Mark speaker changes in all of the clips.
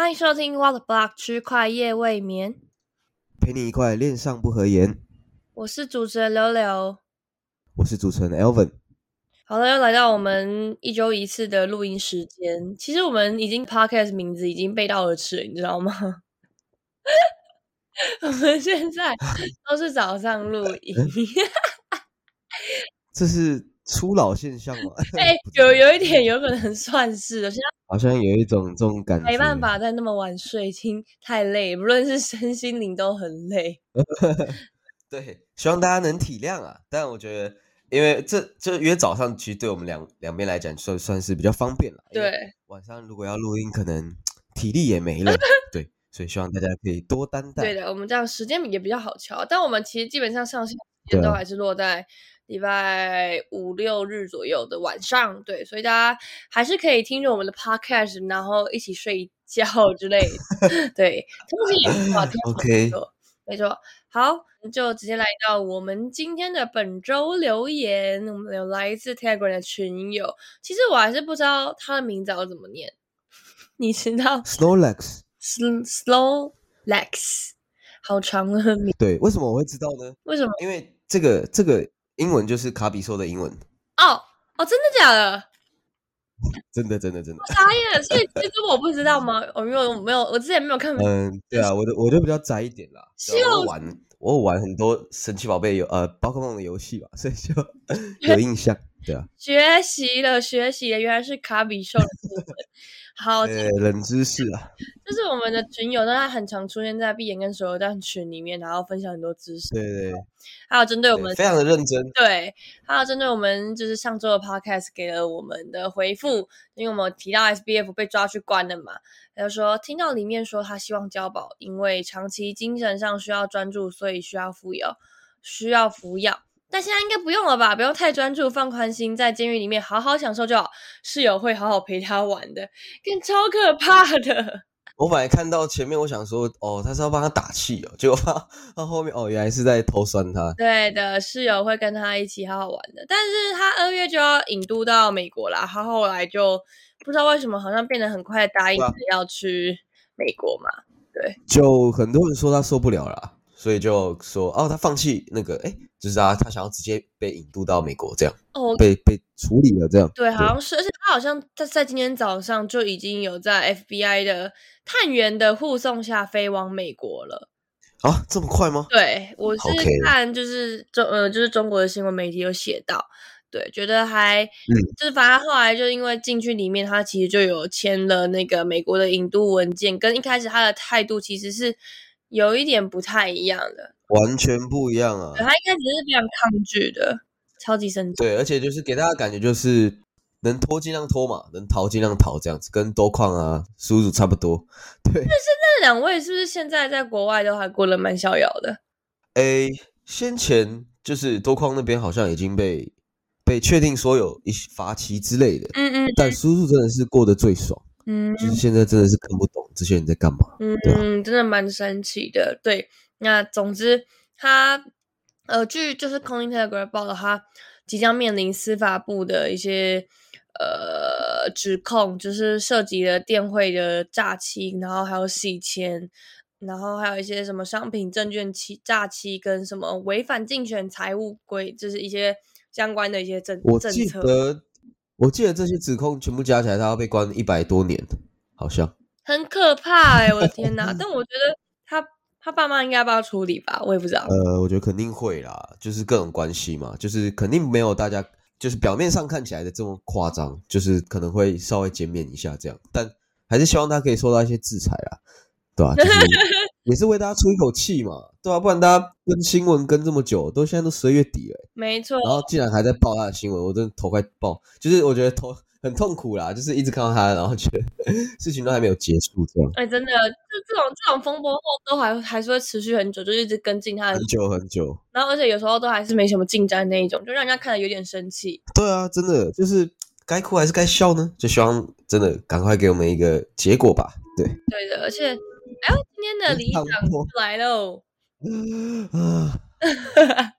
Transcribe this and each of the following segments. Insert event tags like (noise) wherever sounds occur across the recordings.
Speaker 1: 欢迎收听 What Block 区块夜未眠，
Speaker 2: 陪你一块恋上不合言。
Speaker 1: 我是主持人柳柳。
Speaker 2: 我是主持人 Elvin。
Speaker 1: 好了，又来到我们一周一次的录音时间。其实我们已经 Podcast 名字已经背道而驰了，你知道吗？(laughs) 我们现在都是早上录音。(laughs)
Speaker 2: 这是初老现象吗？
Speaker 1: 哎、有有一点有可能算是的，现在 (laughs)
Speaker 2: 好像有一种这种感觉。
Speaker 1: 没办法再那么晚睡，已经太累，(laughs) 不论是身心灵都很累。(laughs)
Speaker 2: 对，希望大家能体谅啊。但我觉得，因为这这约早上，其实对我们两两边来讲，算算是比较方便了。
Speaker 1: 对，
Speaker 2: 晚上如果要录音，可能体力也没了。对，所以希望大家可以多担待。
Speaker 1: 对的，我们这样时间也比较好调，但我们其实基本上上线都还是落在礼拜五六日左右的晚上，对，所以大家还是可以听着我们的 podcast，然后一起睡觉 (laughs) 之类的，对，通勤也很好，听起来也
Speaker 2: OK
Speaker 1: 不错，没错。好，就直接来到我们今天的本周留言，我们有来自 Telegram 的群友，其实我还是不知道他的名字要怎么念，(laughs) 你知道 Slow Lex，好长的名，
Speaker 2: 对，为什么我会知道呢？
Speaker 1: 为什么？
Speaker 2: 因为这个这个英文就是卡比说的英文，
Speaker 1: 哦哦，真的假的？
Speaker 2: 真的真的真的。
Speaker 1: 傻眼！所以其实我不知道吗？我因为我没有，我之前没有看。
Speaker 2: 嗯，对啊，我的我就比较宅一点啦，对啊我玩我有玩很多神奇宝贝游呃宝可梦的游戏吧，所以就 (laughs) 有 (laughs) 印象，对啊，
Speaker 1: 学习了，学习了，原来是卡比兽的部分。(laughs) 好，这
Speaker 2: 呃，冷知识啊，(laughs)
Speaker 1: 就是我们的群友，但他很常出现在闭眼跟所有蛋群里面，然后分享很多知识。
Speaker 2: 对对
Speaker 1: 还有针对我
Speaker 2: 对，
Speaker 1: 们
Speaker 2: 非常的认真，
Speaker 1: 对，还有针对我们就是上周的 podcast 给了我们的回复，因为我们提到 SBF 被抓去关了嘛，他就说听到里面说他希望交保，因为长期精神上需要专注，所以需要服药，需要服药。但现在应该不用了吧？不用太专注，放宽心，在监狱里面好好享受就好。室友会好好陪他玩的，(laughs) 更超可怕的。(laughs)
Speaker 2: 我本来看到前面，我想说哦，他是要帮他打气哦，结果他到后面哦，原来是在偷酸他，
Speaker 1: 对的，室友会跟他一起好好玩的，但是他二月就要引渡到美国啦，他后来就不知道为什么好像变得很快答应要去美国嘛。
Speaker 2: 对就很多人说他受不了了啦，所以就说哦，他放弃那个，哎，就是他他想要直接被引渡到美国，这样
Speaker 1: 哦，
Speaker 2: 被被处理了，这样，
Speaker 1: 对，好像是，而且他好像在在今天早上就已经有在 FBI 的探员的护送下飞往美国了。
Speaker 2: 啊，这么快吗？
Speaker 1: 对我是看就是中呃就是中国的新闻媒体有写到，对，觉得还
Speaker 2: 嗯
Speaker 1: 就是反正后来就因为进去里面，他其实就有签了那个美国的引渡文件，跟一开始他的态度其实是有一点不太一样的，
Speaker 2: 完全不一样啊
Speaker 1: 对，他一开始是非常抗拒的，超级生气。
Speaker 2: 对，而且就是给大家感觉就是能拖尽量拖嘛，能逃尽量逃这样子，跟多矿啊、叔叔差不多。对，
Speaker 1: 但是那两位是不是现在在国外都还过得蛮逍遥的？
Speaker 2: 诶，先前就是多矿那边好像已经被被确定说有一些罚期之类的，
Speaker 1: 嗯嗯
Speaker 2: 但叔叔真的是过得最爽，
Speaker 1: 嗯
Speaker 2: 就是现在真的是看不懂这些人在干嘛。对啊
Speaker 1: 嗯，真的蛮神奇的。对，那总之他呃，据就是 Coin Telegraph 报道，他即将面临司法部的一些呃指控，就是涉及了电汇的诈欺，然后还有洗钱。然后还有一些什么商品证券欺诈欺跟什么违反竞选财务规，就是一些相关的一些政
Speaker 2: 我记
Speaker 1: 政策，
Speaker 2: 得，我记得这些指控全部加起来，他要被关一百多年，好像。
Speaker 1: 很可怕哎、我的天哪！(laughs) 但我觉得他他爸妈应该帮他处理吧，我也不知道。
Speaker 2: 呃，我觉得肯定会啦，就是各种关系嘛，就是肯定没有大家就是表面上看起来的这么夸张，就是可能会稍微减免一下这样，但还是希望他可以受到一些制裁啦，对吧、就是也是为大家出一口气嘛，对吧、不然大家跟新闻跟这么久，都现在都十二月底了，
Speaker 1: 没错，
Speaker 2: 然后竟然还在报他的新闻，我真的头快爆，就是我觉得头很痛苦啦，就是一直看到他，然后觉得事情都还没有结束这样，
Speaker 1: 哎、真的，就这种这种风波后都还还是会持续很久，就一直跟进他的
Speaker 2: 很，久很久。
Speaker 1: 然后而且有时候都还是没什么进展那一种，就让人家看了有点生气。
Speaker 2: 对啊，真的就是该哭还是该笑呢？就希望真的赶快给我们一个结果吧。对，
Speaker 1: 对的，而且，哎呦，今天的里长来喽，
Speaker 2: 啊，(laughs)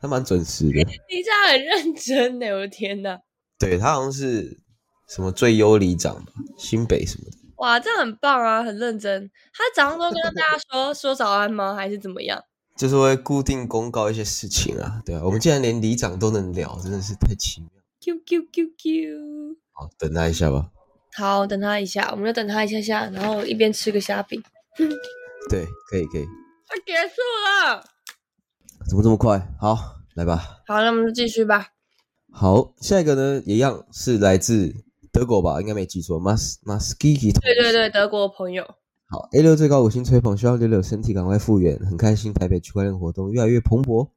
Speaker 2: 他蛮准时的。
Speaker 1: 里长很认真呢，我的天呐！
Speaker 2: 对他好像是什么最优里长吧，新北什么的。
Speaker 1: 哇，这样很棒啊，很认真。他早上都跟大家 (laughs) 说说早安吗？还是怎么样？
Speaker 2: 就是会固定公告一些事情啊，对啊，我们竟然连里长都能聊，真的是太奇妙。
Speaker 1: Q Q Q Q。
Speaker 2: 好，等他一下吧。
Speaker 1: 好，等他一下，我们就等他一下下，然后一边吃个虾饼。(laughs)
Speaker 2: 对，可以可以。
Speaker 1: 快结束了。
Speaker 2: 怎么这么快？好，来吧。
Speaker 1: 好，那我们就继续吧。
Speaker 2: 好，下一个呢，一样是来自德国吧？应该没记错，Mas Maskiki
Speaker 1: 对对对，德国朋友。
Speaker 2: 好，A 六最高五星吹捧，希望六六身体赶快复原，很开心台北区块链活动越来越蓬勃。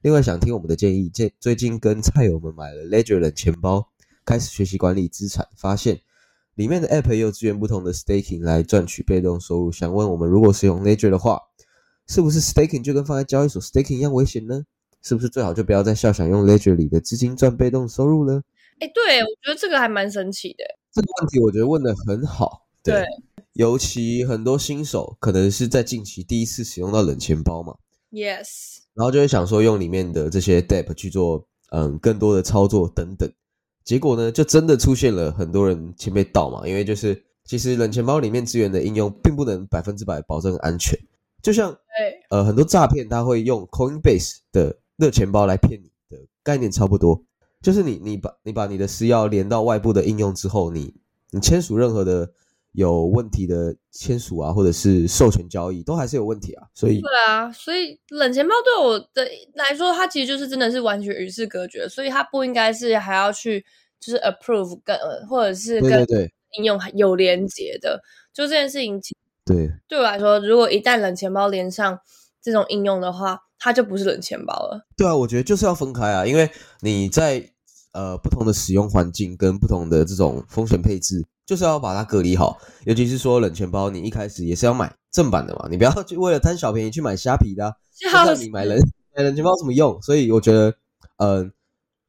Speaker 2: 另外想听我们的建议，最最近跟菜友们买了 Ledger 的钱包，开始学习管理资产，发现里面的 App 也有支援不同的 staking 来赚取被动收入。想问我们，如果使用 Ledger 的话，是不是 staking 就跟放在交易所 staking 一样危险呢？是不是最好就不要再笑想用 Ledger 里的资金赚被动收入呢？
Speaker 1: 哎，对，我觉得这个还蛮神奇的。
Speaker 2: 这个问题我觉得问的很好，对，
Speaker 1: 对
Speaker 2: 尤其很多新手可能是在近期第一次使用到冷钱包嘛
Speaker 1: ，，yes，
Speaker 2: 然后就会想说用里面的这些 DApp 去做嗯更多的操作等等，结果呢就真的出现了很多人钱被盗嘛，因为就是其实冷钱包里面资源的应用并不能百分之百保证安全，就像
Speaker 1: 对。
Speaker 2: 呃很多诈骗他会用 Coinbase 的热钱包来骗你的概念差不多，就是你你把你把你的私钥连到外部的应用之后，你你签署任何的有问题的签署啊，或者是授权交易，都还是有问题啊，所以
Speaker 1: 对啊，所以冷钱包对我的来说，它其实就是真的是完全与世隔绝，所以它不应该是还要去就是 approve 跟呃或者是跟应用有连接的。就这件事情，
Speaker 2: 对
Speaker 1: 对我来说，如果一旦冷钱包连上这种应用的话，它就不是冷钱包了。
Speaker 2: 对啊，我觉得就是要分开啊，因为你在呃不同的使用环境跟不同的这种风险配置，就是要把它隔离好。尤其是说冷钱包，你一开始也是要买正版的嘛，你不要去为了贪小便宜去买虾皮的、那你买冷买冷钱包怎么用？所以我觉得，呃，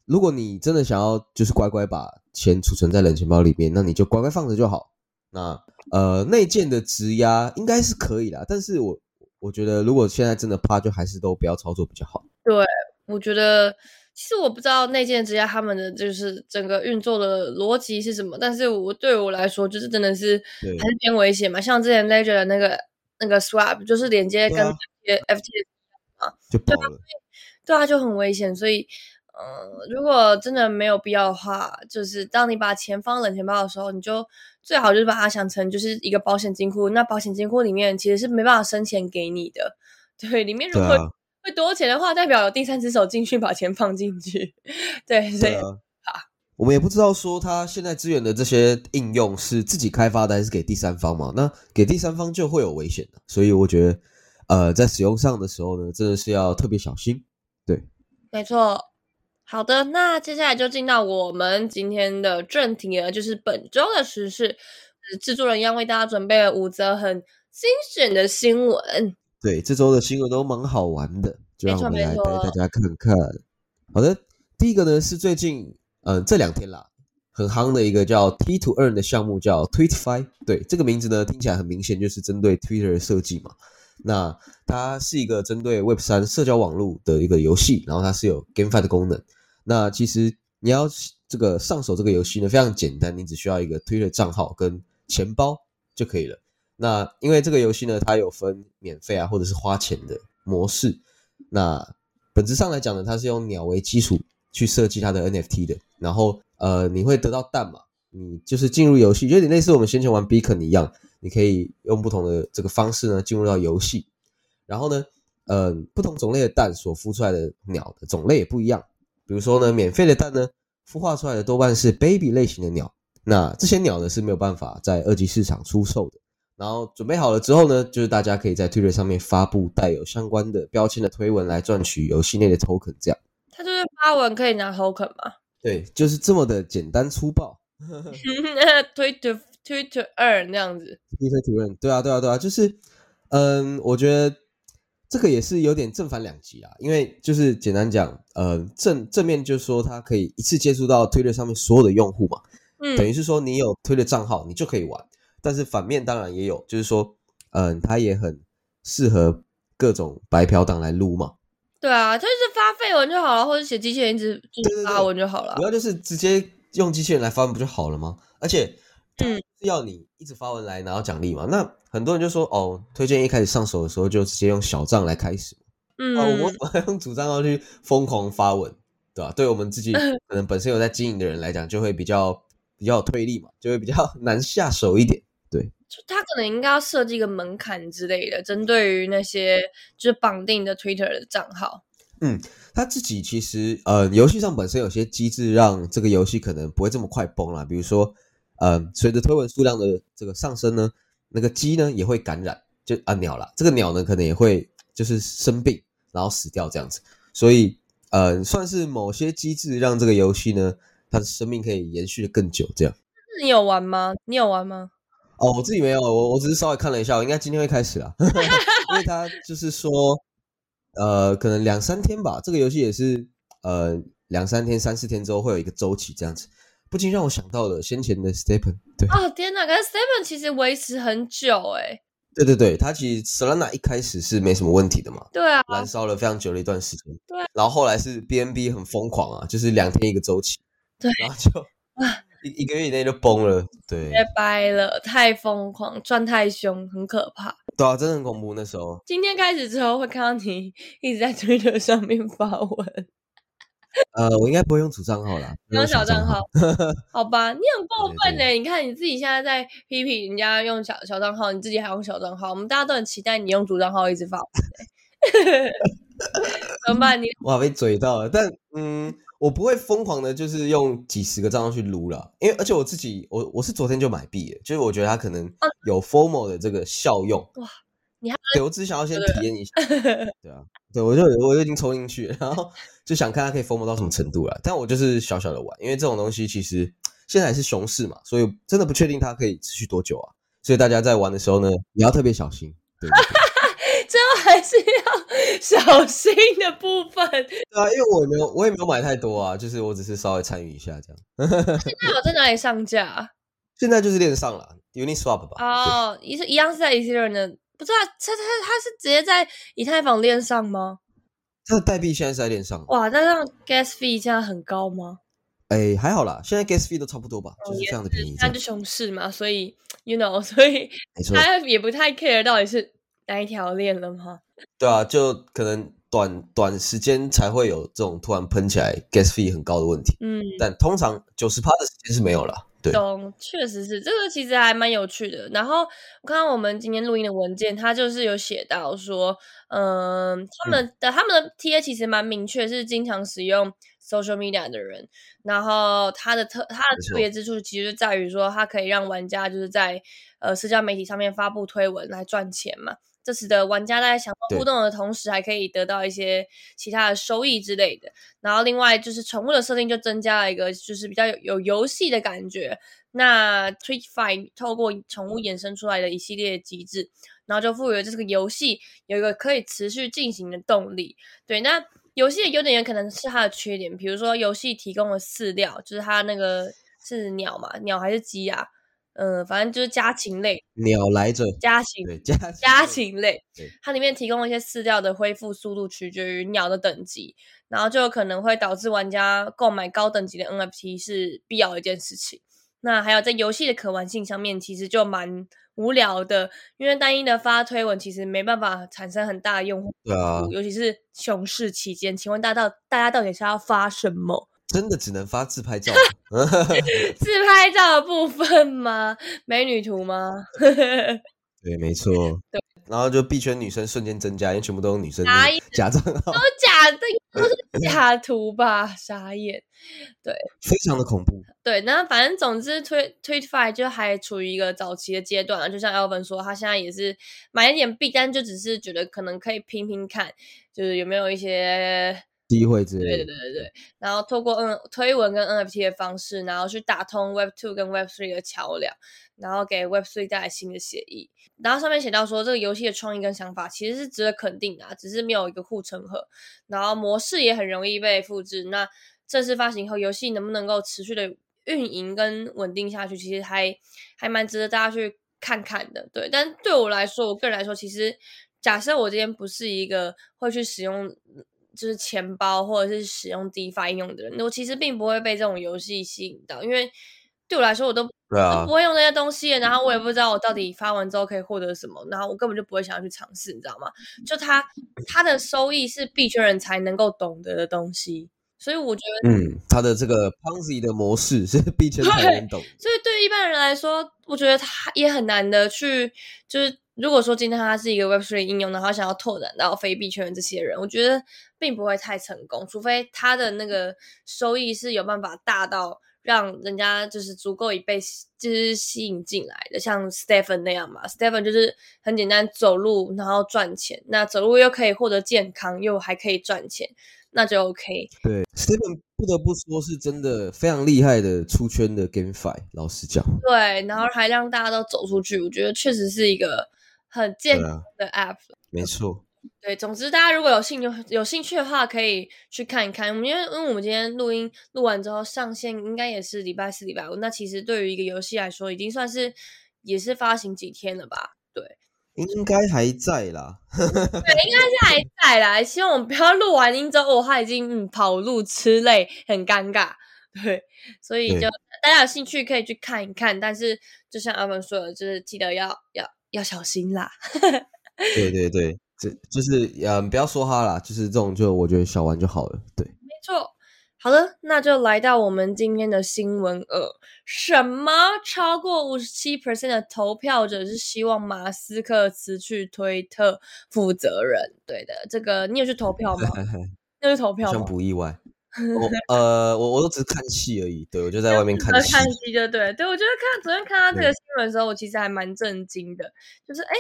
Speaker 2: 如果你真的想要就是乖乖把钱储存在冷钱包里面，那你就乖乖放着就好。那呃内建的质押应该是可以啦，但是我我觉得如果现在真的怕，就还是都不要操作比较好。
Speaker 1: 对我觉得，其实我不知道内建之家他们的就是整个运作的逻辑是什么，但是我对我来说，就是真的是还是偏危险嘛。像之前 Ledger 的那个那个 Swap，就是连接跟
Speaker 2: 对啊
Speaker 1: FT，
Speaker 2: 就爆了。
Speaker 1: 对啊，就很危险。所以，呃，如果真的没有必要的话，就是当你把钱放冷钱包的时候，你就最好就是把它想成就是一个保险金库。那保险金库里面其实是没办法生钱给你的，对，里面如果
Speaker 2: 啊，
Speaker 1: 会多钱的话，代表有第三只手进去把钱放进去。对，所以
Speaker 2: 对啊。我们也不知道说它现在支援的这些应用是自己开发的还是给第三方嘛？那给第三方就会有危险的，所以我觉得，呃，在使用上的时候呢，真的是要特别小心。
Speaker 1: 对没错。好的，那接下来就进到我们今天的正题了，就是本周的时事。呃制作人一样为大家准备了五则很精选的新闻。
Speaker 2: 对，这周的新闻都蛮好玩的，就让我们来带大家看看。好的，第一个呢是最近，嗯、这两天啦，很夯的一个叫 T to Earn 的项目，叫 Tweetify。对，这个名字呢听起来很明显就是针对 Twitter 的设计嘛。那它是一个针对 Web 三社交网络的一个游戏，然后它是有 GameFi 的功能。那其实你要这个上手这个游戏呢，非常简单，你只需要一个 Twitter 账号跟钱包就可以了。那因为这个游戏呢，它有分免费啊或者是花钱的模式。那本质上来讲呢，它是用鸟为基础去设计它的 NFT 的。然后呃，你会得到蛋嘛？你就是进入游戏，有点类似我们先前玩 Beacon 一样，你可以用不同的这个方式呢进入到游戏。然后呢，呃，不同种类的蛋所孵出来的鸟的种类也不一样。比如说呢，免费的蛋呢，孵化出来的多半是 baby 类型的鸟。那这些鸟呢是没有办法在二级市场出售的。然后准备好了之后呢，就是大家可以在 Twitter 上面发布带有相关的标签的推文来赚取游戏内的 token，这样。
Speaker 1: 他就是发文可以拿 token 吗
Speaker 2: 对，就是这么的简单粗暴。
Speaker 1: 推 to 推 to earn 那样子。
Speaker 2: Twitter 主任，对啊，对啊，对啊，就是，嗯，我觉得这个也是有点正反两极啊，因为就是简单讲，呃，正正面就是说它可以一次接触到 Twitter 上面所有的用户嘛，
Speaker 1: 嗯，
Speaker 2: 等于是说你有推的账号，你就可以玩。但是反面当然也有，就是说，嗯，它也很适合各种白嫖党来撸嘛。
Speaker 1: 对啊，就是发废文就好了，或者写机器人一直发文就好了
Speaker 2: 主。要就是直接用机器人来发文不就好了吗？而且
Speaker 1: 嗯，
Speaker 2: 要你一直发文来拿到奖励嘛？那很多人就说，哦，推荐一开始上手的时候就直接用小账来开始，
Speaker 1: 嗯，
Speaker 2: 哦，我怎么还用主账号去疯狂发文，对吧？对我们自己 (laughs) 可能本身有在经营的人来讲，就会比较比较有推力嘛，就会比较 (laughs) 难下手一点。对，
Speaker 1: 就他可能应该要设计一个门槛之类的，针对于那些就是绑定的 Twitter 的账号。
Speaker 2: 嗯，他自己其实呃，游戏上本身有些机制让这个游戏可能不会这么快崩了。比如说，呃，随着推文数量的这个上升呢，那个鸡呢也会感染，就啊鸟啦，这个鸟呢可能也会就是生病，然后死掉这样子。所以呃，算是某些机制让这个游戏呢，它的生命可以延续的更久。这样，
Speaker 1: 你有玩吗？你有玩吗？
Speaker 2: 哦，我自己没有，我我只是稍微看了一下，我应该今天会开始啊，(laughs) 因为他就是说。呃，可能两三天吧。这个游戏也是，呃，两三天、三四天之后会有一个周期这样子。不禁让我想到了先前的 Stepen。对，
Speaker 1: 哦天哪！可是 Stepen 其实维持很久哎。
Speaker 2: 对对对，它其实 Solana 一开始是没什么问题的嘛。
Speaker 1: 对啊。
Speaker 2: 燃烧了非常久的一段时间。
Speaker 1: 对。
Speaker 2: 然后后来是 BNB 很疯狂啊，就是两天一个周期。
Speaker 1: 对。
Speaker 2: 然后就一一个月以内就崩了。对。
Speaker 1: 拜掰了，太疯狂，赚太凶，很可怕。
Speaker 2: 对啊，真的很恐怖。那时候，
Speaker 1: 今天开始之后会看到你一直在 Twitter 上面发文。(laughs)
Speaker 2: 呃，我应该不会用主账号啦，
Speaker 1: 用
Speaker 2: 小
Speaker 1: 账号。(laughs) 好吧，你很过分呢。你看你自己现在在批评人家用小小账号，你自己还用小账号，我们大家都很期待你用主账号一直发文。(laughs) 怎么办？你
Speaker 2: 哇，被嘴到了。但嗯。我不会疯狂的，就是用几十个账号去撸了，因为而且我自己，我我是昨天就买币了，就是我觉得它可能有 formal 的这个效用。哇，
Speaker 1: 你还
Speaker 2: 对我只想要先体验一下，对啊，对我就我就已经抽进去，然后就想看它可以 formal 到什么程度了。但我就是小小的玩，因为这种东西其实现在还是熊市嘛，所以真的不确定它可以持续多久啊。所以大家在玩的时候呢，也要特别小心。对。
Speaker 1: 还是要小心的部分。
Speaker 2: 对啊，因为我也没有，我也没有买太多啊，就是我只是稍微参与一下这样。
Speaker 1: 现在我在哪里上架？
Speaker 2: 现在就是链上了，Uniswap 吧。
Speaker 1: 哦，一是一样是在 Ethereum 的，不知道他他他是直接在以太坊链上吗？
Speaker 2: 它的代币现在是在链上。
Speaker 1: 哇，那让 Gas Fee 现在很高吗？
Speaker 2: 哎，还好啦，现在 Gas Fee 都差不多吧，就是这样的便宜。
Speaker 1: 那就熊市嘛，所以 You know，所以他也不太 care 到底是。哪一条链了吗？(laughs)
Speaker 2: 对啊，就可能短短时间才会有这种突然喷起来 gas fee 很高的问题。嗯，但通常九十趴的时间是没有了。对，
Speaker 1: 懂，确实是这个，其实还蛮有趣的。然后我看到我们今天录音的文件，它就是有写到说，嗯，他们的他们的 TA 其实蛮明确，是经常使用 social media 的人。然后它的特它的特别之处，其实在于说，它可以让玩家就是在呃社交媒体上面发布推文来赚钱嘛。这使得玩家在享受互动的同时，还可以得到一些其他的收益之类的。然后，另外就是宠物的设定就增加了一个，就是比较有有游戏的感觉。那 TweetFi 透过宠物衍生出来的一系列机制，然后就赋予了这个游戏有一个可以持续进行的动力。对，那游戏的优点也可能是它的缺点，比如说游戏提供了饲料，就是它那个是鸟嘛，鸟还是鸡啊？嗯，反正就是家禽类，
Speaker 2: 鸟来着，
Speaker 1: 家禽
Speaker 2: 对家
Speaker 1: 家禽类，它里面提供一些饲料的恢复速度取决于鸟的等级，然后就有可能会导致玩家购买高等级的 NFT 是必要的一件事情。那还有在游戏的可玩性上面，其实就蛮无聊的，因为单一的发推文其实没办法产生很大的用户，
Speaker 2: 对啊，
Speaker 1: 尤其是熊市期间，请问大到大家到底是要发什么？
Speaker 2: 真的只能发自拍照，(laughs) (laughs)
Speaker 1: 自拍照的部分吗？美女图吗？(laughs)
Speaker 2: 对，没错。
Speaker 1: 对，
Speaker 2: 然后就币圈女生瞬间增加，因为全部都是女生假账号，
Speaker 1: 都假的，都是假图吧？傻眼。对，
Speaker 2: 非常的恐怖。
Speaker 1: 对，那反正总之推推 Fi 就还处于一个早期的阶段啊，就像 Elvin 说，他现在也是买一点币，但就只是觉得可能可以拼拼看，就是有没有一些。
Speaker 2: 机会之类，
Speaker 1: 对对对对对，然后透过 N 推文跟 NFT 的方式，然后去打通 Web Two 跟 Web Three 的桥梁，然后给 Web Three 带来新的协议。然后上面写到说，这个游戏的创意跟想法其实是值得肯定的，只是没有一个护城河，然后模式也很容易被复制。那正式发行后，游戏能不能够持续的运营跟稳定下去，其实还还蛮值得大家去看看的。对，但对我来说，我个人来说，其实假设我今天不是一个会去使用。就是钱包或者是使用 DeFi 应用的人，我其实并不会被这种游戏吸引到，因为对我来说我都
Speaker 2: 对啊
Speaker 1: 都不，会用那些东西，然后我也不知道我到底发完之后可以获得什么，然后我根本就不会想要去尝试，你知道吗？就它它的收益是币圈人才能够懂得的东西，所以我觉得，
Speaker 2: 嗯，他的这个 Ponzi 的模式是币圈才能懂。
Speaker 1: 所以对于一般人来说，我觉得他也很难的去，就是如果说今天他是一个 Web3 应用，然后想要拓展到非币圈的这些人，我觉得并不会太成功，除非他的那个收益是有办法大到。让人家就是足够以被就是吸引进来的，像 Stephen 那样嘛。Stephen 就是很简单走路，然后赚钱。那走路又可以获得健康，又还可以赚钱，那就 OK。
Speaker 2: 对，Stephen 不得不说是真的非常厉害的出圈的 GameFi，老实讲。
Speaker 1: 对，然后还让大家都走出去，我觉得确实是一个很健康的 App。
Speaker 2: 没错，
Speaker 1: 对，总之大家如果有兴趣有兴趣的话，可以去看一看。我们因为因为我们今天录音录完之后上线，应该也是礼拜四、礼拜五。那其实对于一个游戏来说，已经算是也是发行几天了吧？对，
Speaker 2: 应该还在啦。(laughs)
Speaker 1: 对，应该是还在啦。希望我们不要录完音之后，哦，他已经嗯跑路吃累，很尴尬。对，所以就大家有兴趣可以去看一看，但是就像阿文说的，就是记得要要要小心啦。
Speaker 2: 对 (laughs) 对对，这就是嗯，不要说他啦，就是这种就我觉得小玩就好了。对，
Speaker 1: 没错。好了，那就来到我们今天的新闻二。什么？超过五十七 percent 的投票者是希望马斯克辞去推特负责人。对的，这个你有去投票吗？你有去投票吗？
Speaker 2: 不意外。(laughs) 我呃，我我都只是看戏而已，对我就在外面看戏。
Speaker 1: 呃看戏就对，对我觉得看昨天看到这个新闻的时候，我其实还蛮震惊的，就是哎，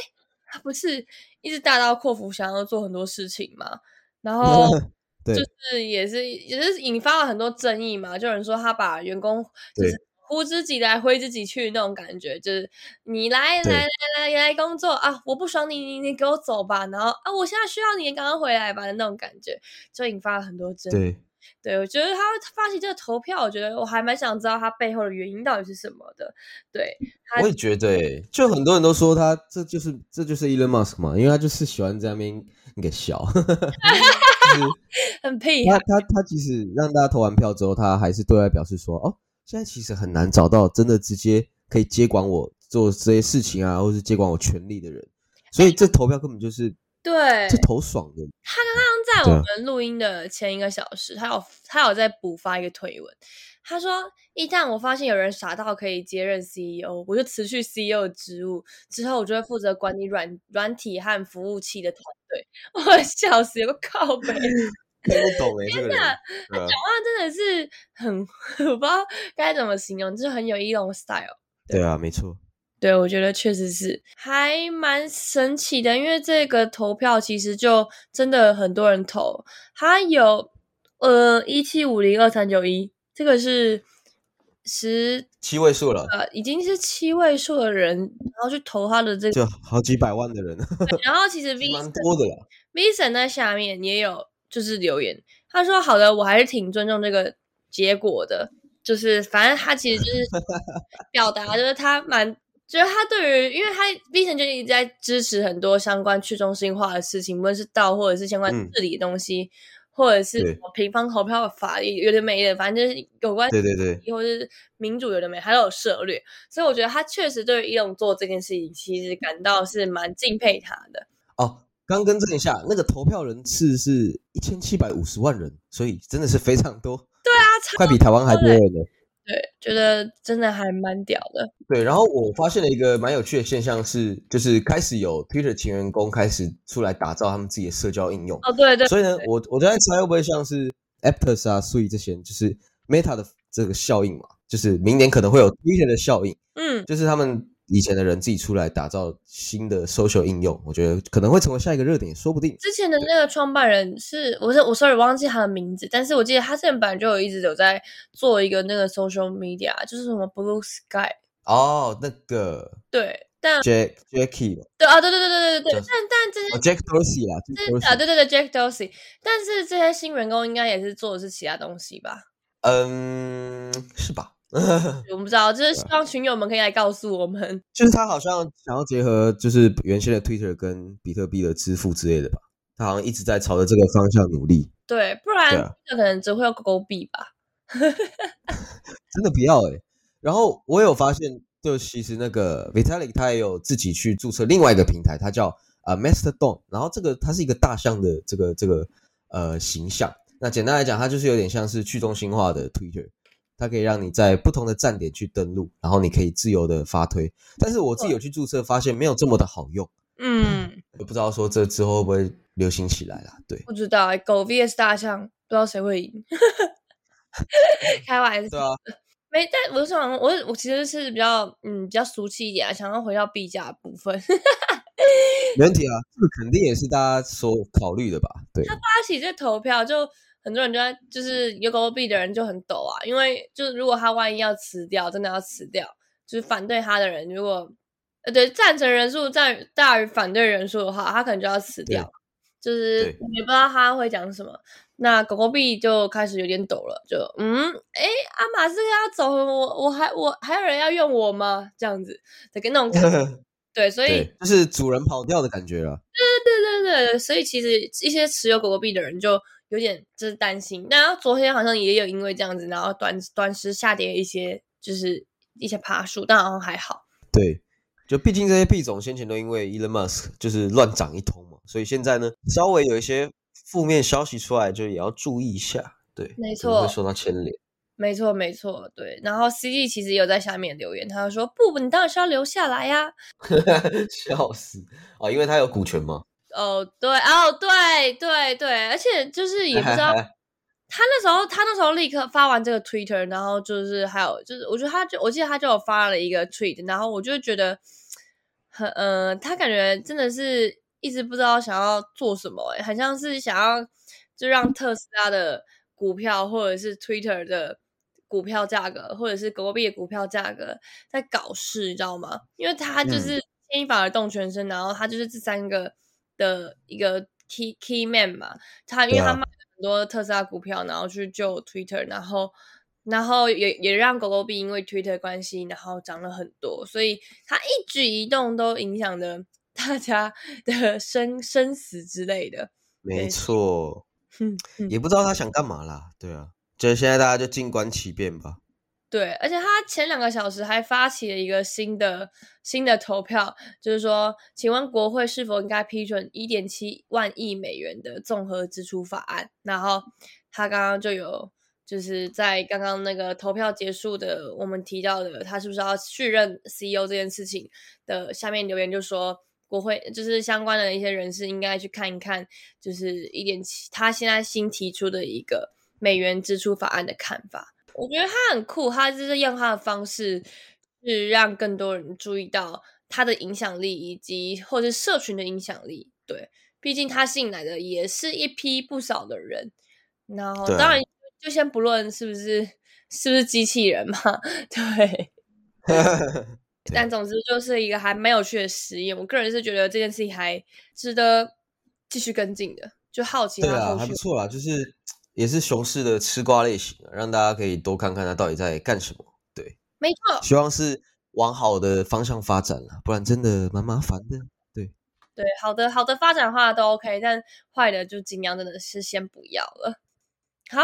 Speaker 1: 他不是一直大刀阔斧想要做很多事情嘛，然后 (laughs)
Speaker 2: 对
Speaker 1: 就。是也是也是引发了很多争议嘛，就有人说他把员工就是呼之即来挥之即去那种感觉，就是你来来来来来工作啊，我不爽你你你给我走吧，然后啊我现在需要你，赶快回来吧的那种感觉，就引发了很多争议。
Speaker 2: 对，
Speaker 1: 我觉得他发起这个投票，我觉得我还蛮想知道他背后的原因到底是什么的。对，
Speaker 2: 我也觉得、欸，就很多人都说他这就是这就是 Elon Musk 嘛，因为他就是喜欢在那边那个笑。(laughs) 就是 (laughs)
Speaker 1: 很屁孩，
Speaker 2: 他他他其实让大家投完票之后，他还是对外表示说，哦，现在其实很难找到真的直接可以接管我做这些事情啊，或是接管我权利的人，所以这投票根本就是
Speaker 1: 对
Speaker 2: 这头爽的。
Speaker 1: 他刚刚在我们录音的前一个小时，他有他有在补发一个推文，他说一旦我发现有人傻到可以接任 CEO，我就辞去 CEO 的职务，之后我就会负责管理软软体和服务器的团队。我笑死，有个靠背。(laughs)
Speaker 2: 听不懂哎、这个人，
Speaker 1: 哪
Speaker 2: 对啊
Speaker 1: 讲话真的是很，(laughs) 我不知道该怎么形容，就是很有一种 style。
Speaker 2: 对啊，没错，
Speaker 1: 对，我觉得确实是还蛮神奇的，因为这个投票其实就真的很多人投，它有呃一七五零二三九一，这个是十
Speaker 2: 七位数了，
Speaker 1: 呃已经是七位数的人，然后去投他的这个，
Speaker 2: 就好几百万的人，
Speaker 1: 然后其实 (laughs) V
Speaker 2: 蛮多的啦。
Speaker 1: V 神在下面也有就是留言，他说好的，我还是挺尊重这个结果的，就是反正他其实就是 (laughs) 表达，就是他蛮。就是他对于，因为他 V 神就一直在支持很多相关去中心化的事情，无论是道或者是相关
Speaker 2: 嗯。
Speaker 1: 治理的东西，或者是什么平方投票的法律，有的没的，反正就是有关
Speaker 2: 对对对，
Speaker 1: 或者是民主有的没，他都有涉略，所以我觉得他确实对于伊隆做这件事情，其实感到是蛮敬佩他的。
Speaker 2: 哦，刚更正一下，那个投票人次是一千七百五十万人，所以真的是非常多，
Speaker 1: 对啊，超
Speaker 2: 快比台湾还多了呢。
Speaker 1: 对，觉得真的还蛮屌的。
Speaker 2: 对，然后我发现了一个蛮有趣的现象是，就是开始有 Twitter 前员工开始出来打造他们自己的社交应用，
Speaker 1: 哦，对对，
Speaker 2: 所以呢，我我在猜会不会像是 Aptos 啊、所以这些，就是 Meta 的这个效应嘛，就是明年可能会有 Twitter 的效应，
Speaker 1: 嗯，
Speaker 2: 就是他们以前的人自己出来打造新的 social 应用，我觉得可能会成为下一个热点，也说不定。
Speaker 1: 之前的那个创办人是我是我 sorry 忘记他的名字，但是我记得他之前本来就有一直有在做一个那个 social media，就是什么 Blue Sky，
Speaker 2: 哦，那个
Speaker 1: 对，但
Speaker 2: Jack Jackie
Speaker 1: 对啊，对对对对对对，
Speaker 2: 对
Speaker 1: 但但这些
Speaker 2: 哦 Jack Dorsey 啦
Speaker 1: 啊对对对，Jack Dorsey，但是这些新员工应该也是做的是其他东西吧？
Speaker 2: 嗯，是吧？(laughs)
Speaker 1: 我不知道，就是希
Speaker 2: 啊
Speaker 1: 望群友们可以来告诉我们。(laughs)
Speaker 2: 就是他好像想要结合，就是原先的 Twitter 跟比特币的支付之类的吧。他好像一直在朝着这个方向努力。
Speaker 1: 对，不然
Speaker 2: 对啊
Speaker 1: 可能只会有狗狗币吧。(laughs)
Speaker 2: 真的不要哎、然后我有发现，就其实那个 Vitalik 他也有自己去注册另外一个平台，它叫呃 Mastodon，然后这个它是一个大象的这个这个呃形象。那简单来讲，它就是有点像是去中心化的 Twitter，它可以让你在不同的站点去登录，然后你可以自由的发推。但是我自己有去注册，发现没有这么的好用。
Speaker 1: 嗯，
Speaker 2: 我不知道说这之后会不会流行起来啦。对，
Speaker 1: 不知道、欸、狗 VS 大象，不知道谁会赢。(laughs) 开玩笑，
Speaker 2: 对啊，(laughs)
Speaker 1: 没，但我想我我其实是比较嗯比较俗气一点啊，想要回到币价部分。
Speaker 2: 没问题啊，(laughs) 这个肯定也是大家所考虑的吧？对，他
Speaker 1: 发起这投票，就很多人就在就是有狗狗币的人就很抖啊，因为就是如果他万一要辞掉，真的要辞掉，就是反对他的人，如果呃对赞成人数占大于反对人数的话，他可能就要辞掉。就是也不知道他会讲什么，那狗狗币就开始有点抖了，就嗯，哎，阿马斯克要走，我我还我还有人要用我吗？这样子的跟那种感觉，(laughs) 对，所以，
Speaker 2: 就是主人跑掉的感觉了。
Speaker 1: 对对对对，所以其实一些持有狗狗币的人就有点就是担心。那昨天好像也有因为这样子，然后短短时下跌一些，就是一些爬树，但好像还好。
Speaker 2: 对，就毕竟这些币种先前都因为 Elon Musk 就是乱涨一通嘛，所以现在呢，稍微有一些负面消息出来，就也要注意一下。对，
Speaker 1: 没
Speaker 2: 可能会
Speaker 1: 错
Speaker 2: 受到牵连。
Speaker 1: 没错，没错，对。然后 CG 其实也有在下面留言，他就说：“不，你当然是要留下来呀、(laughs)
Speaker 2: 笑死啊！因为他有股权嘛。
Speaker 1: 哦，对，哦，对，对，对，而且就是也不知道 (laughs) 他那时候，他那时候立刻发完这个 Twitter，然后就是还有就是，我觉得他就我记得他就有发了一个 tweet，然后我就觉得很呃，他感觉真的是一直不知道想要做什么、欸，很像是想要就让特斯拉的股票或者是 Twitter 的股票价格，或者是狗狗币的股票价格在搞事，你知道吗？因为他就是牵一发而动全身，然后他就是这三个的一个 key key man 嘛，他因为他卖了很多特斯拉股票，然后去救 Twitter，然后然后也也让狗狗币因为 Twitter 关系，然后涨了很多，所以他一举一动都影响着 (laughs) 大家的生生死之类的。
Speaker 2: 没错，(laughs) 也不知道他想干嘛啦。对啊，就现在大家就静观其变吧。
Speaker 1: 对，而且他前两个小时还发起了一个新的新的投票，就是说，请问国会是否应该批准一点七万亿美元的综合支出法案？然后他刚刚就有就是在刚刚那个投票结束的，我们提到的他是不是要续任 CEO 这件事情的下面留言就说。国会就是相关的一些人士应该去看一看，就是一点七，他现在新提出的一个美元支出法案的看法。我觉得他很酷，他就是用他的方式，是让更多人注意到他的影响力，以及或者社群的影响力。对，毕竟他吸引来的也是一批不少的人。然后，当然就先不论是不是是不是机器人嘛，(laughs) 对。(laughs) 但总之就是一个还蛮有趣的实验，我个人是觉得这件事情还值得继续跟进的，就好奇
Speaker 2: 对啊，还不错啦，就是也是熊市的吃瓜类型啊，让大家可以多看看他到底在干什么。对，
Speaker 1: 没错，
Speaker 2: 希望是往好的方向发展了，不然真的蛮麻烦的。对，
Speaker 1: 对，好的好的发展的话都 OK，但坏的就尽量真的是先不要了。好，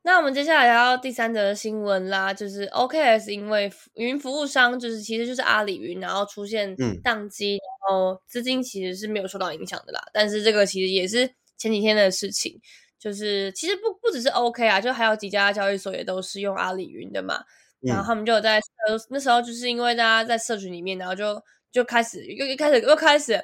Speaker 1: 那我们接下来聊到第三则新闻啦，就是 OKS 因为服云服务商就是其实就是阿里云，然后出现
Speaker 2: 嗯
Speaker 1: 宕机，然后资金其实是没有受到影响的啦。但是这个其实也是前几天的事情，就是其实不不只是 OK 啊，就还有几家交易所也都是用阿里云的嘛。然后
Speaker 2: 嗯
Speaker 1: 他们就有在呃那时候就是因为大家在社群里面，然后就就开始又又开始又开始，哎，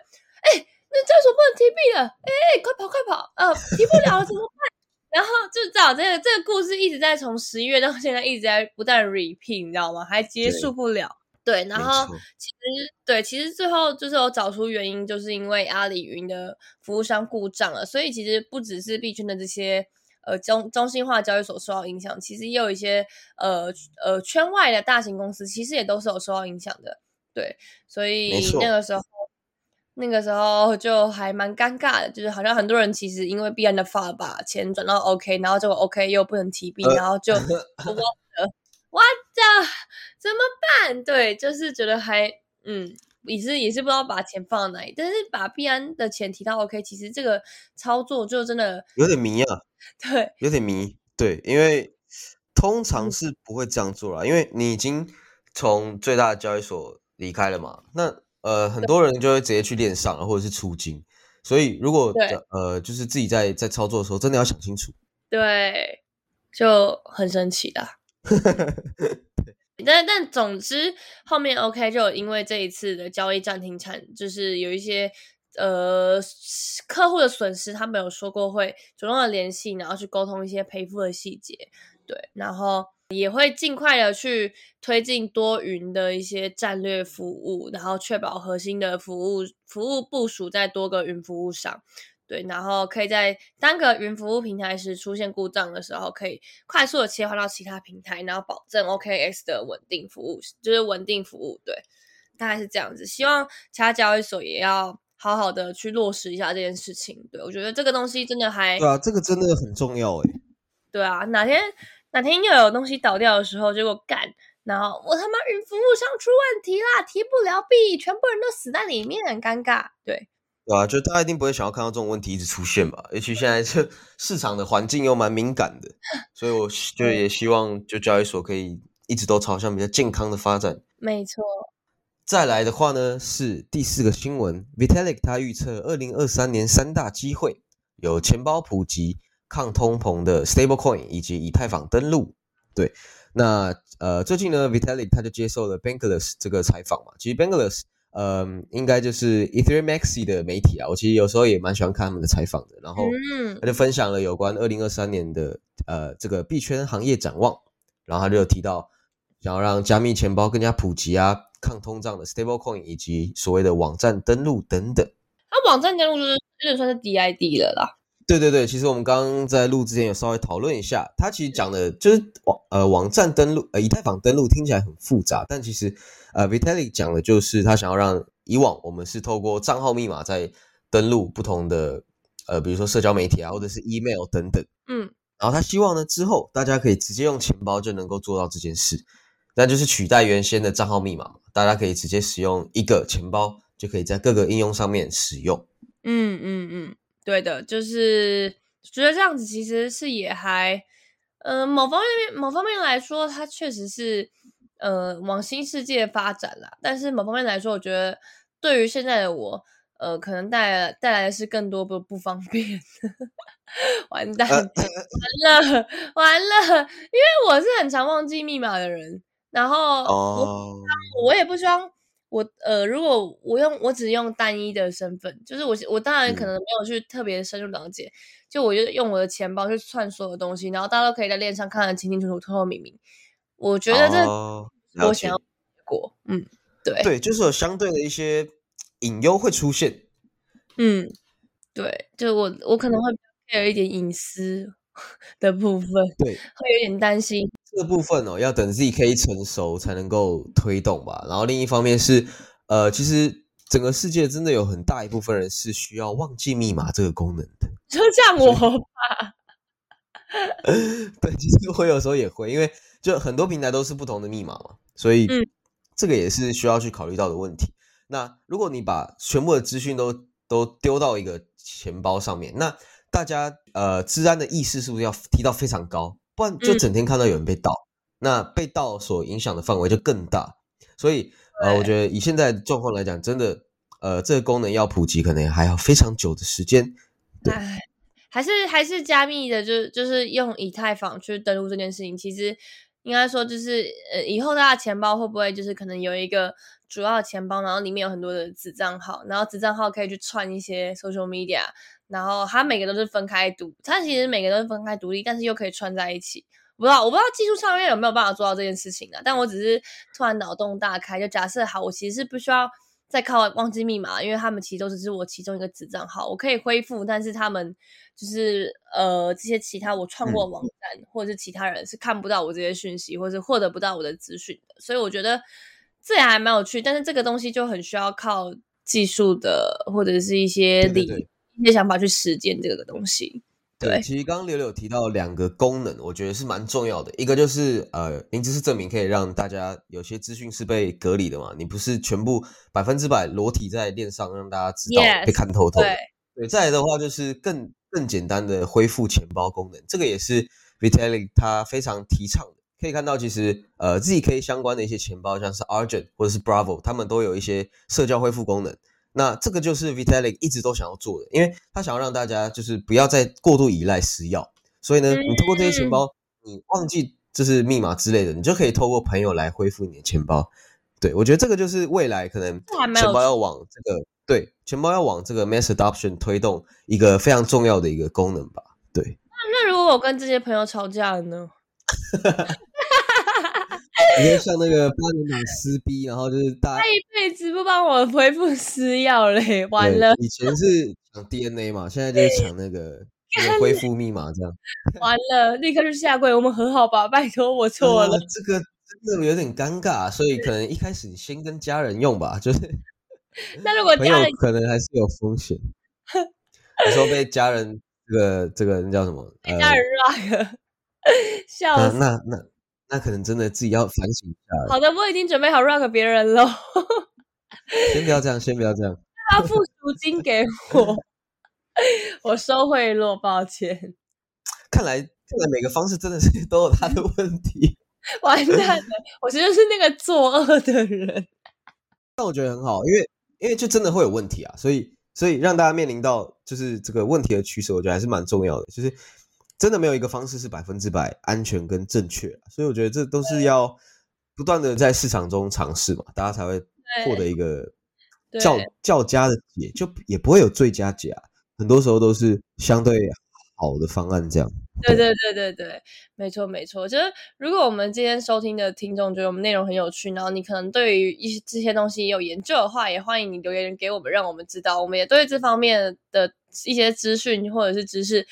Speaker 1: 那交易所不能提币了，哎，快跑快跑，呃，提不了了怎么办？(laughs) 然后就知道这个这个故事一直在从十一月到现在一直在不断 repeat，你知道吗？还结束不了。对，然后其实对，其实最后就是有找出原因，就是因为阿里云的服务商故障了，所以其实不只是币圈的这些呃中中心化交易所受到影响，其实也有一些呃呃圈外的大型公司，其实也都是有受到影响的。对，所以那个时候那个时候就还蛮尴尬的，就是好像很多人其实因为币安的发把钱转到 OK，然后结果 OK 又不能提币，
Speaker 2: 呃
Speaker 1: 然后就 what what the 怎么办？对，就是觉得还嗯。也是也是不知道把钱放到哪里，但是把币安的钱提到 OK，其实这个操作就真的
Speaker 2: 有点迷啊，
Speaker 1: 对
Speaker 2: 有点迷。对，因为通常是不会这样做啦，因为你已经从最大的交易所离开了嘛。那呃，很多人就会直接去链上了，或者是出金。所以如果呃，就是自己在在操作的时候，真的要想清楚。
Speaker 1: 对，就很神奇的。(laughs) (laughs) 但但总之后面 OK 就因为这一次的交易暂停产，就是有一些呃客户的损失，他们有说过会主动的联系，然后去沟通一些赔付的细节。对，然后也会尽快的去推进多云的一些战略服务，然后确保核心的服务服务部署在多个云服务上。对，然后可以在单个云服务平台时出现故障的时候，可以快速的切换到其他平台，然后保证 OKX 的稳定服务，就是稳定服务。对，大概是这样子。希望其他交易所也要好好的去落实一下这件事情。对我觉得这个东西真的还
Speaker 2: 对啊，这个真的很重要哎。
Speaker 1: 对啊，哪天哪天又有东西倒掉的时候，结果干，然后我他妈云服务上出问题啦，提不了币，全部人都死在里面，很尴尬。对。
Speaker 2: 对啊，就大家一定不会想要看到这种问题一直出现吧？尤其现在这市场的环境又蛮敏感的，所以我就也希望就交易所可以一直都朝向比较健康的发展。
Speaker 1: 没错。
Speaker 2: 再来的话呢，是第四个新闻，Vitalik 他预测二零二三年三大机会有钱包普及、抗通膨的 Stablecoin 以及以太坊登陆。对，那呃最近呢，Vitalik 他就接受了 Bankless 这个采访嘛，其实 Bankless。嗯，应该就是 Ethereum Maxi 的媒体啊，我其实有时候也蛮喜欢看他们的采访的。然后他就分享了有关二零二三年的呃这个币圈行业展望，然后他就有提到想要让加密钱包更加普及啊，抗通胀的 Stablecoin 以及所谓的网站登录等等。
Speaker 1: 那网站登录就是就算是 DID 了啦。
Speaker 2: 对对对，其实我们刚刚在录之前有稍微讨论一下，它其实讲的就是网呃网站登录呃以太坊登录听起来很复杂，但其实呃 Vitalik 讲的就是他想要让以往我们是透过账号密码在登录不同的呃比如说社交媒体啊或者是 email 等等，嗯，然后他希望呢之后大家可以直接用钱包就能够做到这件事，那就是取代原先的账号密码嘛，大家可以直接使用一个钱包就可以在各个应用上面使用，
Speaker 1: 嗯嗯嗯。对的，就是觉得这样子其实是也还，呃，某方面某方面来说，它确实是呃往新世界发展啦。但是某方面来说，我觉得对于现在的我，呃，可能带来带来的是更多不不方便。(laughs) 完蛋，完了，完了，因为我是很常忘记密码的人，然后我我也不希望。我呃，如果我用我只用单一的身份，就是我我当然可能没有去特别深入了解，就我就用我的钱包去串所有东西，然后大家都可以在链上看得清清楚楚、透透明明。我觉得这我想要过，嗯，对
Speaker 2: 对，就是有相对的一些隐忧会出现。
Speaker 1: 嗯，对，就我我可能会有一点隐私 (laughs) 的部分，(laughs)
Speaker 2: 对，
Speaker 1: 会有点担心。
Speaker 2: 这部分哦，要等 ZK 成熟才能够推动吧。然后另一方面是，呃，其实整个世界真的有很大一部分人是需要忘记密码这个功能的。(laughs)
Speaker 1: 就像我吧。
Speaker 2: 对，其实我有时候也会，因为就很多平台都是不同的密码嘛，所以这个也是需要去考虑到的问题。那如果你把全部的资讯都都丢到一个钱包上面，那大家呃，治安的意识是不是要提到非常高？不然就整天看到有人被盗，那被盗所影响的范围就更大。所以，呃，我觉得以现在状况来讲，真的，呃，这个功能要普及，可能还要非常久的时间。对，
Speaker 1: 还是还是加密的，就是就是用以太坊去登录这件事情，其实应该说就是，呃，以后大家钱包会不会就是可能有一个主要的钱包，然后里面有很多的子账号，然后子账号可以去串一些 social media。然后它每个都是分开独，它其实每个都是分开独立，但是又可以串在一起。不知道我不知道技术上面有没有办法做到这件事情啊？但我只是突然脑洞大开，就假设好，我其实是不需要再靠忘记密码，因为他们其实都只是我其中一个子账号，我可以恢复，但是他们就是呃这些其他我创过网站或者是其他人是看不到我这些讯息，或者是获得不到我的资讯的。所以我觉得这也还蛮有趣，但是这个东西就很需要靠技术的或者是一些理。一些想法去实践这个东西。对，
Speaker 2: 其实刚刚柳柳提到两个功能，我觉得是蛮重要的。一个就是呃，零知识证明可以让大家有些资讯是被隔离的嘛，你不是全部百分之百裸体在链上，让大家知道被看透透。对，再来的话就是更更简单的恢复钱包功能，这个也是 Vitalik 他非常提倡的。可以看到，其实呃 ZK 相关的一些钱包，像是 Argent 或者是 Bravo，他们都有一些社交恢复功能。那这个就是 Vitalik 一直都想要做的，因为他想要让大家就是不要再过度依赖私钥。所以呢，你通过这些钱包，你忘记就是密码之类的，你就可以透过朋友来恢复你的钱包。对我觉得这个就是未来可能钱包要往这个对钱包要往这个 mass adoption 推动一个非常重要的一个功能吧。对。
Speaker 1: 那那如果我跟这些朋友吵架了呢？(laughs)
Speaker 2: 直接像那个八年党撕逼，然后就是大
Speaker 1: 他一辈子不帮我恢复私钥嘞，完了。
Speaker 2: 以前是抢 DNA 嘛，现在就是抢那个 (laughs) 恢复密码，这样。
Speaker 1: 完了，立刻就下跪，我们和好吧，拜托，我错了。
Speaker 2: 这个真的有点尴尬，所以可能一开始你先跟家人用吧，就是。(laughs)
Speaker 1: 那如果家人
Speaker 2: 可能还是有风险，(laughs) 有时候被家人这个这个那叫什么？
Speaker 1: 家人 rock，笑死。
Speaker 2: 那那。那可能真的自己要反省一下。
Speaker 1: 好的，我已经准备好 rock 别人了。(laughs)
Speaker 2: 先不要这样，先不要这样。(laughs)
Speaker 1: 他付赎金给我，(laughs) 我收贿赂，抱歉。
Speaker 2: 看来，看来每个方式真的是都有他的问题。
Speaker 1: 完蛋了，我觉得是那个作恶的人。
Speaker 2: 但我觉得很好，因为因为就真的会有问题啊，所以所以让大家面临到就是这个问题的取舍，我觉得还是蛮重要的，就是。真的没有一个方式是百分之百安全跟正确，所以我觉得这都是要不断的在市场中尝试嘛，大家才会获得一个较较佳的解，就也不会有最佳解，很多时候都是相对好的方案这样。
Speaker 1: 对对对对对，没错没错。就是如果我们今天收听的听众觉得我们内容很有趣，然后你可能对于一些这些东西有研究的话，也欢迎你留言给我们，让我们知道，我们也对这方面的一些资讯或者是知识。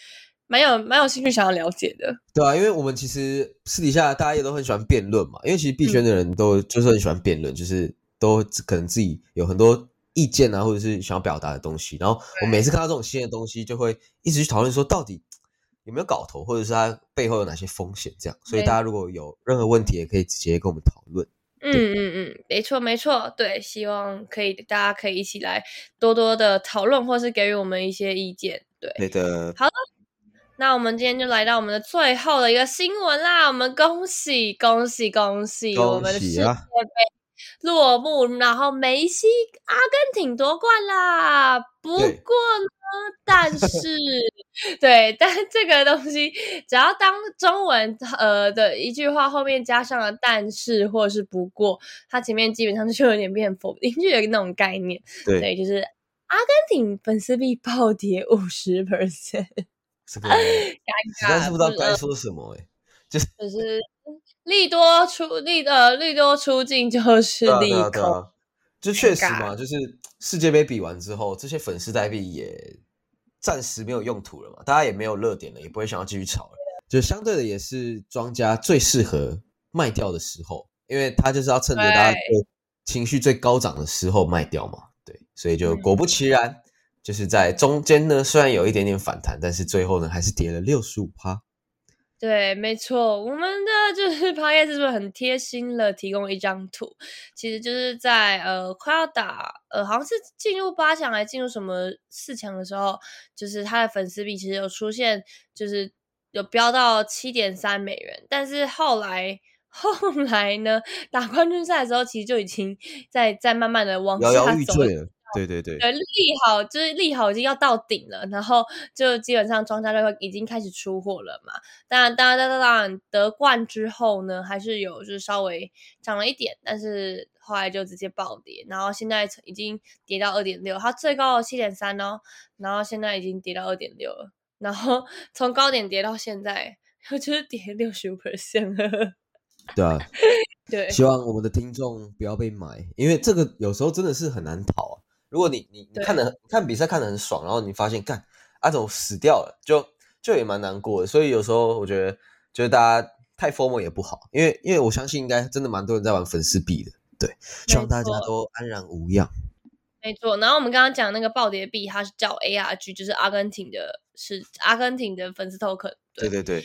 Speaker 1: 蛮有蛮有兴趣想要了解的，
Speaker 2: 对啊，因为我们其实私底下大家也都很喜欢辩论嘛，因为其实币圈的人都就是很喜欢辩论，就是都可能自己有很多意见啊，或者是想要表达的东西。然后我每次看到这种新的东西，就会一直去讨论说到底有没有搞头，或者是它背后有哪些风险这样。所以大家如果有任何问题，也可以直接跟我们讨论。
Speaker 1: 嗯嗯嗯，没错没错，对，希望可以大家可以一起来多多的讨论，或是给予我们一些意见。对，
Speaker 2: 对的，
Speaker 1: 好的。那我们今天就来到我们的最后的一个新闻啦！我们恭喜恭喜恭喜我们的世界杯落幕，然后梅西阿根廷夺冠啦！不过呢，但 (laughs) 是对，但这个东西只要当中文呃的一句话后面加上了但是或者是不过，它前面基本上就有点变否定，就有那种概念。
Speaker 2: 对，
Speaker 1: 就是阿根廷粉丝币暴跌五十 percent。
Speaker 2: 这个实在是不知道该说什么哎，就是
Speaker 1: 就是利多出利的利多出境就是利空，
Speaker 2: 就确实嘛，就是世界杯比完之后，这些粉丝代币也暂时没有用途了嘛，大家也没有热点了，也不会想要继续炒了，就相对的也是庄家最适合卖掉的时候，因为他就是要趁着大家情绪最高涨的时候卖掉嘛，对，所以就果不其然。就是在中间呢，虽然有一点点反弹，但是最后呢还是跌了六十五趴。
Speaker 1: 对，没错，我们的就是 (laughs) 抛叶是不是很贴心了？提供一张图，其实就是在呃快要打呃好像是进入八强还进入什么四强的时候，就是他的粉丝币其实有出现，就是有飙到七点三美元，但是后来后来呢打冠军赛的时候，其实就已经在在慢慢的往下走
Speaker 2: 了。对对对，
Speaker 1: 利好就是利好已经要到顶了，然后就基本上庄家就会已经开始出货了嘛。当然，当然，当然，当然得冠之后呢，还是有就是稍微涨了一点，但是后来就直接暴跌，然后现在已经跌到二点六，它最高七点三哦，然后现在已经跌到二点六了，然后 (laughs) 从高点跌到现在，就是跌六十五 percent 了。
Speaker 2: 对啊，(laughs)
Speaker 1: 对，
Speaker 2: 希望我们的听众不要被买，因为这个有时候真的是很难逃啊。如果你你你看的看比赛看的很爽，然后你发现干阿总死掉了，就就也蛮难过的。所以有时候我觉得，就是大家太 formal 也不好，因为因为我相信应该真的蛮多人在玩粉丝币的，对，希望大家都安然无恙。
Speaker 1: 没错，然后我们刚刚讲那个暴跌币，它是叫 ARG，就是阿根廷的，是阿根廷的粉丝 token。
Speaker 2: 对对对，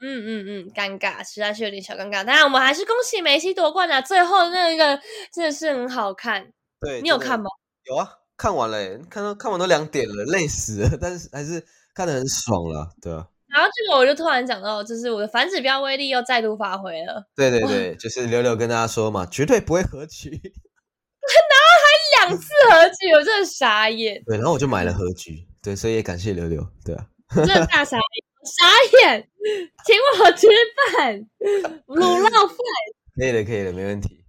Speaker 1: 嗯嗯嗯，尴尬，实在是有点小尴尬。当然，我们还是恭喜梅西夺冠了，最后那个真的是很好看。
Speaker 2: 对
Speaker 1: 你有看吗？
Speaker 2: 有啊，看完了，看到看完都两点了，累死了，但是还是看得很爽了，对啊。
Speaker 1: 然后这个我就突然讲到，就是我的反指标威力又再度发挥了。
Speaker 2: 对对对，就是柳柳跟大家说嘛，绝对不会合局。(laughs)
Speaker 1: 两次合局，我真的傻眼。
Speaker 2: 对，然后我就买了合局，对，所以也感谢柳柳，对啊，
Speaker 1: 真的大傻眼，傻眼，请我吃饭，卤肉饭。
Speaker 2: 可以的，可以的，没问题。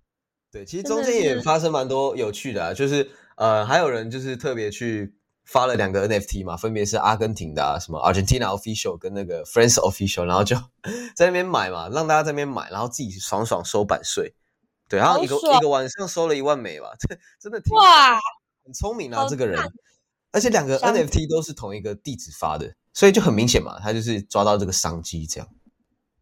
Speaker 2: 对，其实中间也发生蛮多有趣的啊，就是呃，还有人就是特别去发了两个 NFT 嘛，分别是阿根廷的、啊、什么 Argentina Official 跟那个 France Official，然后就 (laughs) 在那边买嘛，让大家在那边买，然后自己爽爽收版税。对，然后一个一个晚上收了一万美吧，(laughs) 这真的挺
Speaker 1: 哇，
Speaker 2: 很聪明啊，
Speaker 1: 好
Speaker 2: 这个人。而且两个 NFT 都是同一个地址发的，所以就很明显嘛，他就是抓到这个商机，这样。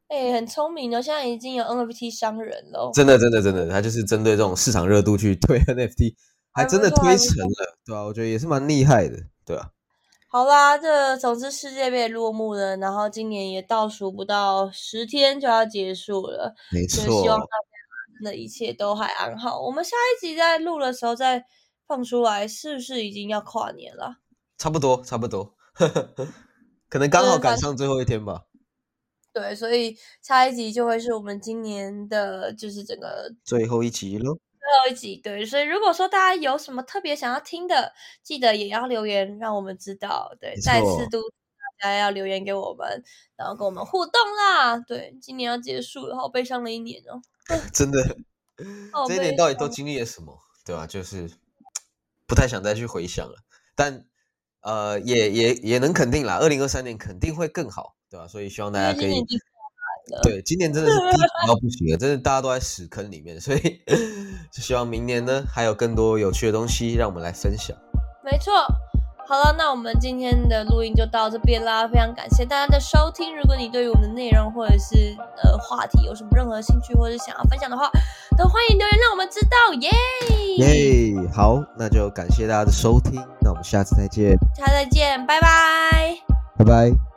Speaker 1: 哎、很聪明哦，现在已经有 NFT 商人了。
Speaker 2: 真的，真的，真的，他就是针对这种市场热度去推 (laughs) NFT，还真的推成了，对啊，我觉得也是蛮厉害的，对啊。
Speaker 1: 好啦，这总之世界杯落幕了，然后今年也倒数不到十天就要结束了，
Speaker 2: 没
Speaker 1: 就希望大
Speaker 2: 错，
Speaker 1: 家真的一切都还安好。我们下一集在录的时候再放出来，是不是已经要跨年了？
Speaker 2: 差不多，差不多，(laughs) 可能刚好赶上最后一天吧，
Speaker 1: 对，所以下一集就会是我们今年的，就是整个
Speaker 2: 最后一集喽。
Speaker 1: 最后一集。对，所以如果说大家有什么特别想要听的，记得也要留言让我们知道。对，再次
Speaker 2: 错
Speaker 1: 督促大家要留言给我们，然后跟我们互动啦。对，今年要结束了，好悲伤的一年哦。(laughs)
Speaker 2: 真的，(laughs)
Speaker 1: 好
Speaker 2: 这一年到底都经历了什么，对吧、就是不太想再去回想了，但呃，也也也能肯定啦，二零二三年肯定会更好，对吧、所以希望大家可以对，今年真的是低谷到不行了，真的大家都在屎坑里面，所以就希望明年呢还有更多有趣的东西让我们来分享。
Speaker 1: 没错。好了，那我们今天的录音就到这边啦，非常感谢大家的收听。如果你对于我们的内容或者是呃话题有什么任何兴趣或者是想要分享的话，都欢迎留言让我们知道，耶！
Speaker 2: 耶、好，那就感谢大家的收听，那我们下次再见，
Speaker 1: 下次再见，拜拜。
Speaker 2: 拜拜。